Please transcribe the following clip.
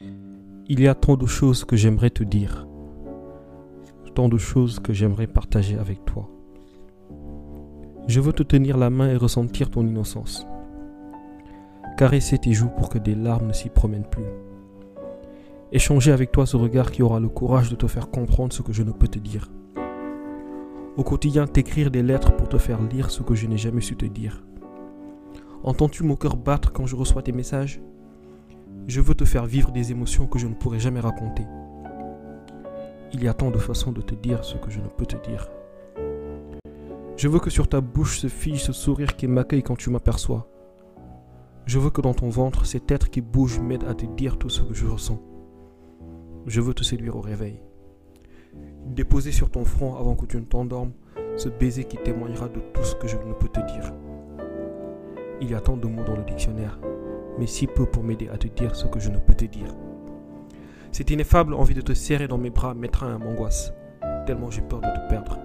Il y a tant de choses que j'aimerais te dire, tant de choses que j'aimerais partager avec toi. Je veux te tenir la main et ressentir ton innocence. Caresser tes joues pour que des larmes ne s'y promènent plus. Échanger avec toi ce regard qui aura le courage de te faire comprendre ce que je ne peux te dire. Au quotidien, t'écrire des lettres pour te faire lire ce que je n'ai jamais su te dire. Entends-tu mon cœur battre quand je reçois tes messages? Je veux te faire vivre des émotions que je ne pourrai jamais raconter. Il y a tant de façons de te dire ce que je ne peux te dire. Je veux que sur ta bouche se fige ce sourire qui m'accueille quand tu m'aperçois. Je veux que dans ton ventre, cet être qui bouge m'aide à te dire tout ce que je ressens. Je veux te séduire au réveil. Déposer sur ton front avant que tu ne t'endormes ce baiser qui témoignera de tout ce que je ne peux te dire. Il y a tant de mots dans le dictionnaire, mais si peu pour m'aider à te dire ce que je ne peux te dire. Cette ineffable envie de te serrer dans mes bras mettra un m'angoisse, tellement j'ai peur de te perdre.